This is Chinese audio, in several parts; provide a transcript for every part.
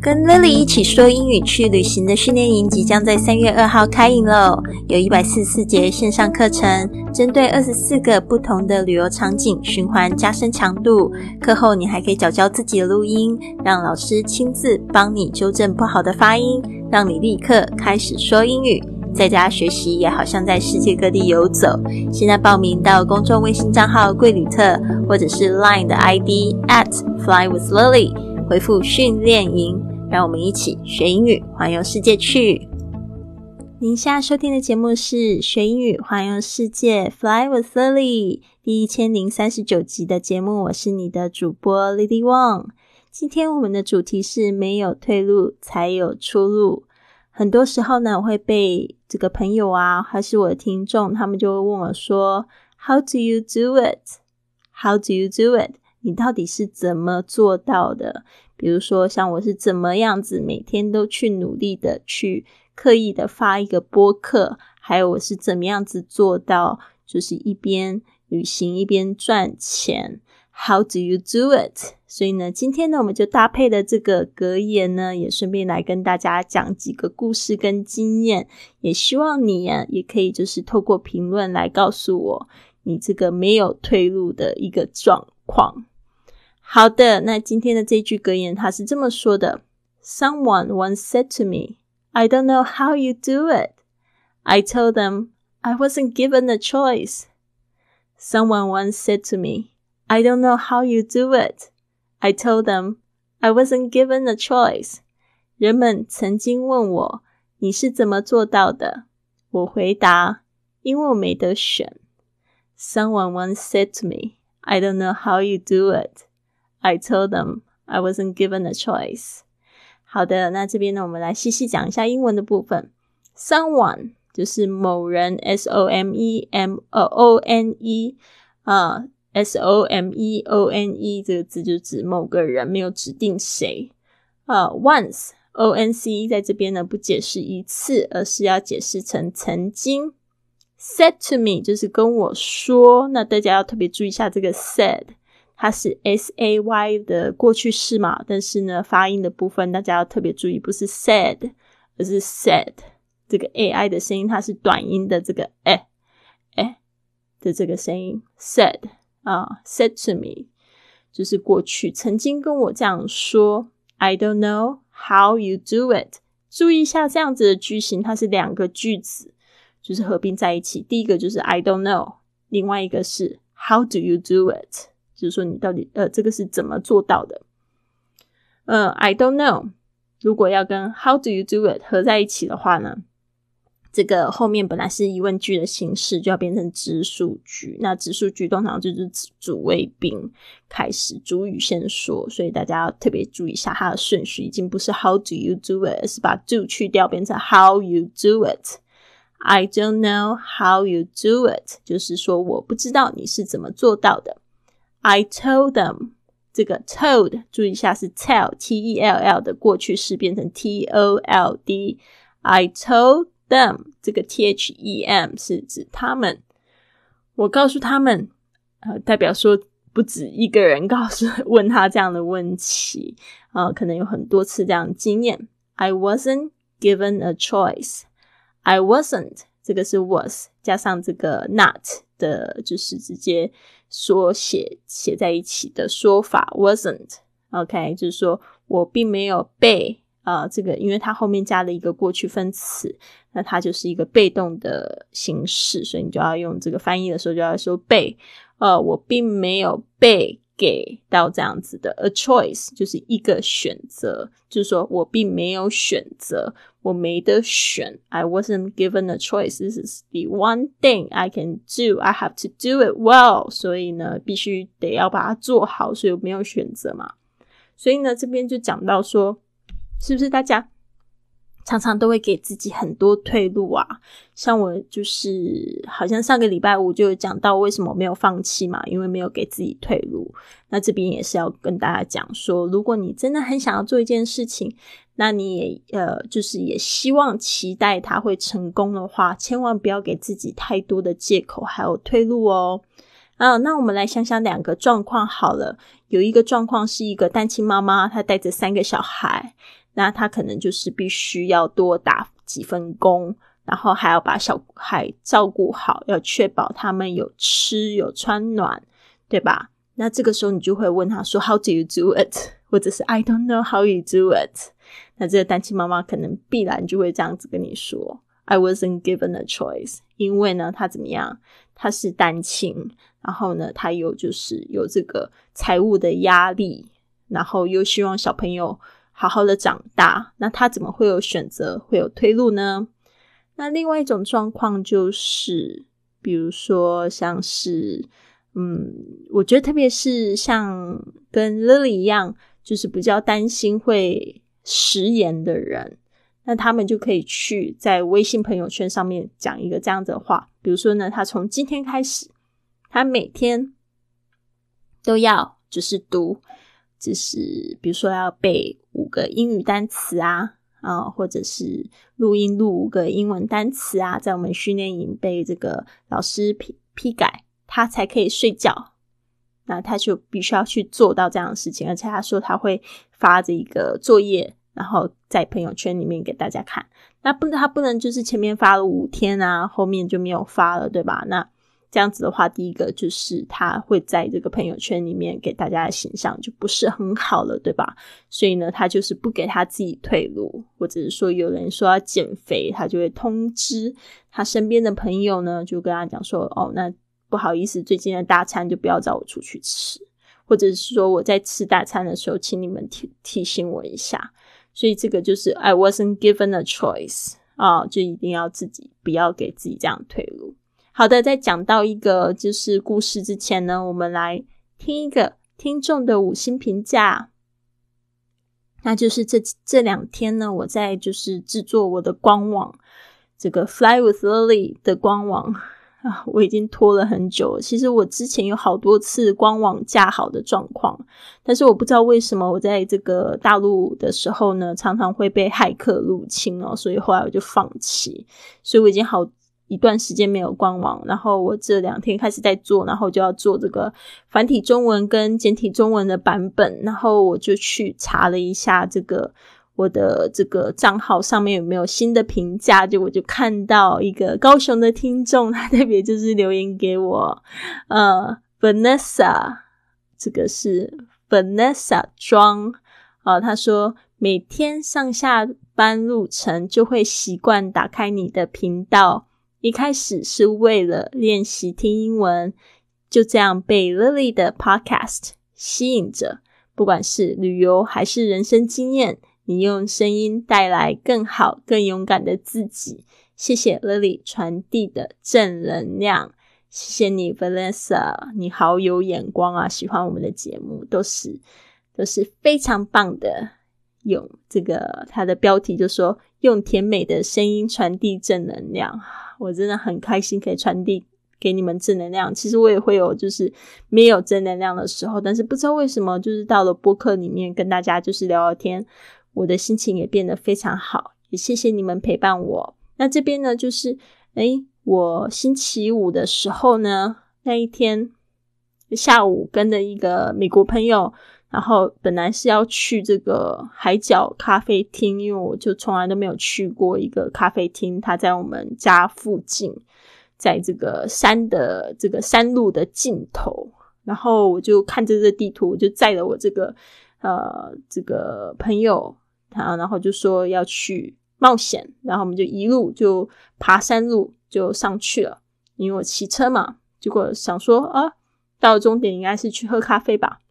跟 Lily 一起说英语去旅行的训练营即将在三月二号开营喽！有一百四十四节线上课程，针对二十四个不同的旅游场景循环加深强度。课后你还可以找教自己的录音，让老师亲自帮你纠正不好的发音，让你立刻开始说英语。在家学习也好像在世界各地游走。现在报名到公众微信账号“贵旅特”或者是 Line 的 ID at Fly with Lily，回复“训练营”，让我们一起学英语，环游世界去。您现在收听的节目是《学英语环游世界 Fly with Lily》第一千零三十九集的节目，我是你的主播 Lily Wong。今天我们的主题是没有退路才有出路。很多时候呢，我会被这个朋友啊，还是我的听众，他们就会问我说：“How do you do it? How do you do it? 你到底是怎么做到的？比如说，像我是怎么样子每天都去努力的去刻意的发一个播客，还有我是怎么样子做到，就是一边旅行一边赚钱。” How do you do it？所以呢，今天呢，我们就搭配的这个格言呢，也顺便来跟大家讲几个故事跟经验，也希望你啊，也可以就是透过评论来告诉我你这个没有退路的一个状况。好的，那今天的这句格言，它是这么说的：Someone once said to me, "I don't know how you do it." I told them I wasn't given a choice. Someone once said to me. I don't know how you do it. I told them I wasn't given a choice. 人们曾经问我你是怎么做到的？我回答，因为我没得选。Someone once said to me, I don't know how you do it. I told them I wasn't given a choice. 好的，那这边呢，我们来细细讲一下英文的部分。Someone 就是某人，S O M E M O N E 啊。S O M E O N E 这个字就指某个人，没有指定谁。啊，once O N C 在这边呢不解释一次，而是要解释成曾经。Said to me 就是跟我说，那大家要特别注意一下这个 said，它是 S A Y 的过去式嘛，但是呢发音的部分大家要特别注意，不是 said，而是 said。这个 A I 的声音它是短音的这个哎哎的这个声音 said。啊，said to me，就是过去曾经跟我这样说。I don't know how you do it。注意一下这样子的句型，它是两个句子，就是合并在一起。第一个就是 I don't know，另外一个是 How do you do it？就是说你到底呃这个是怎么做到的？呃，I don't know。如果要跟 How do you do it 合在一起的话呢？这个后面本来是疑问句的形式，就要变成直述句。那直述句通常就是主谓宾开始，主语先说，所以大家要特别注意一下它的顺序，已经不是 How do you do it，是把 do 去掉，变成 How you do it。I don't know how you do it，就是说我不知道你是怎么做到的。I told them，这个 told 注意一下是 tell，t e l l 的过去式变成 t o l d。I told Them 这个 T H E M 是指他们。我告诉他们，呃，代表说不止一个人告诉问他这样的问题，啊，可能有很多次这样的经验。I wasn't given a choice. I wasn't 这个是 was 加上这个 not 的，就是直接缩写写在一起的说法。wasn't OK，就是说我并没有被。啊，这个因为它后面加了一个过去分词，那它就是一个被动的形式，所以你就要用这个翻译的时候就要说被。呃，我并没有被给到这样子的 a choice，就是一个选择，就是说我并没有选择，我没得选。I wasn't given a choice. This is the one thing I can do. I have to do it well. 所以呢，必须得要把它做好，所以我没有选择嘛。所以呢，这边就讲到说。是不是大家常常都会给自己很多退路啊？像我就是，好像上个礼拜五就有讲到为什么没有放弃嘛，因为没有给自己退路。那这边也是要跟大家讲说，如果你真的很想要做一件事情，那你也呃，就是也希望期待它会成功的话，千万不要给自己太多的借口还有退路哦。啊，那我们来想想两个状况好了。有一个状况是一个单亲妈妈，她带着三个小孩，那他可能就是必须要多打几份工，然后还要把小孩照顾好，要确保他们有吃有穿暖，对吧？那这个时候你就会问他说：“How do you do it？” 或者是 “I don't know how you do it。”那这个单亲妈妈可能必然就会这样子跟你说：“I wasn't given a choice。”因为呢，她怎么样？她是单亲。然后呢，他又就是有这个财务的压力，然后又希望小朋友好好的长大，那他怎么会有选择，会有退路呢？那另外一种状况就是，比如说像是，嗯，我觉得特别是像跟 Lily 一样，就是比较担心会食言的人，那他们就可以去在微信朋友圈上面讲一个这样的话，比如说呢，他从今天开始。他每天都要就是读，就是比如说要背五个英语单词啊，啊，或者是录音录五个英文单词啊，在我们训练营被这个老师批批改，他才可以睡觉。那他就必须要去做到这样的事情，而且他说他会发这一个作业，然后在朋友圈里面给大家看。那不能，他不能就是前面发了五天啊，后面就没有发了，对吧？那。这样子的话，第一个就是他会在这个朋友圈里面给大家的形象就不是很好了，对吧？所以呢，他就是不给他自己退路，或者是说有人说要减肥，他就会通知他身边的朋友呢，就跟他讲说：“哦，那不好意思，最近的大餐就不要找我出去吃，或者是说我在吃大餐的时候，请你们提提醒我一下。”所以这个就是 I wasn't given a choice 啊，就一定要自己不要给自己这样退路。好的，在讲到一个就是故事之前呢，我们来听一个听众的五星评价。那就是这这两天呢，我在就是制作我的官网，这个 Fly with Lily 的官网啊，我已经拖了很久。其实我之前有好多次官网架好的状况，但是我不知道为什么我在这个大陆的时候呢，常常会被骇客入侵哦，所以后来我就放弃。所以我已经好。一段时间没有官网，然后我这两天开始在做，然后就要做这个繁体中文跟简体中文的版本，然后我就去查了一下这个我的这个账号上面有没有新的评价，就我就看到一个高雄的听众，他特别就是留言给我，呃，Vanessa，这个是 Vanessa 庄啊，他说每天上下班路程就会习惯打开你的频道。一开始是为了练习听英文，就这样被 Lily 的 Podcast 吸引着。不管是旅游还是人生经验，你用声音带来更好、更勇敢的自己。谢谢 Lily 传递的正能量，谢谢你 Vanessa，你好有眼光啊！喜欢我们的节目，都是都是非常棒的。用这个它的标题就说用甜美的声音传递正能量。我真的很开心可以传递给你们正能量。其实我也会有就是没有正能量的时候，但是不知道为什么，就是到了播客里面跟大家就是聊聊天，我的心情也变得非常好。也谢谢你们陪伴我。那这边呢，就是诶，我星期五的时候呢，那一天下午跟着一个美国朋友。然后本来是要去这个海角咖啡厅，因为我就从来都没有去过一个咖啡厅，它在我们家附近，在这个山的这个山路的尽头。然后我就看着这地图，我就载了我这个呃这个朋友，他然后就说要去冒险，然后我们就一路就爬山路就上去了，因为我骑车嘛。结果想说啊，到了终点应该是去喝咖啡吧。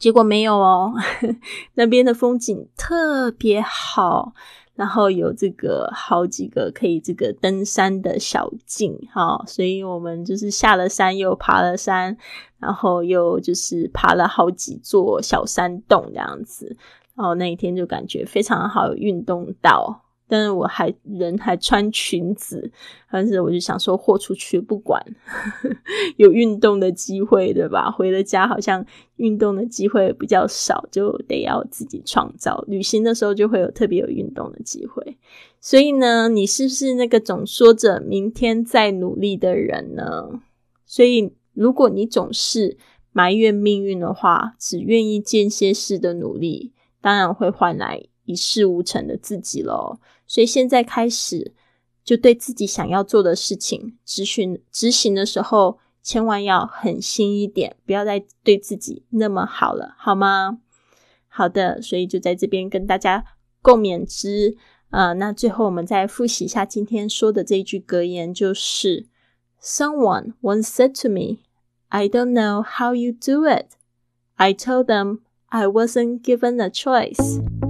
结果没有哦，那边的风景特别好，然后有这个好几个可以这个登山的小径哈，所以我们就是下了山又爬了山，然后又就是爬了好几座小山洞这样子，然后那一天就感觉非常好，运动到。但是我还人还穿裙子，但是我就想说豁出去不管，有运动的机会对吧？回了家好像运动的机会比较少，就得要自己创造。旅行的时候就会有特别有运动的机会，所以呢，你是不是那个总说着明天再努力的人呢？所以如果你总是埋怨命运的话，只愿意间歇式的努力，当然会换来一事无成的自己喽。所以现在开始，就对自己想要做的事情执行执行的时候，千万要狠心一点，不要再对自己那么好了，好吗？好的，所以就在这边跟大家共勉之。呃，那最后我们再复习一下今天说的这一句格言，就是 Someone once said to me, "I don't know how you do it." I told them I wasn't given a choice.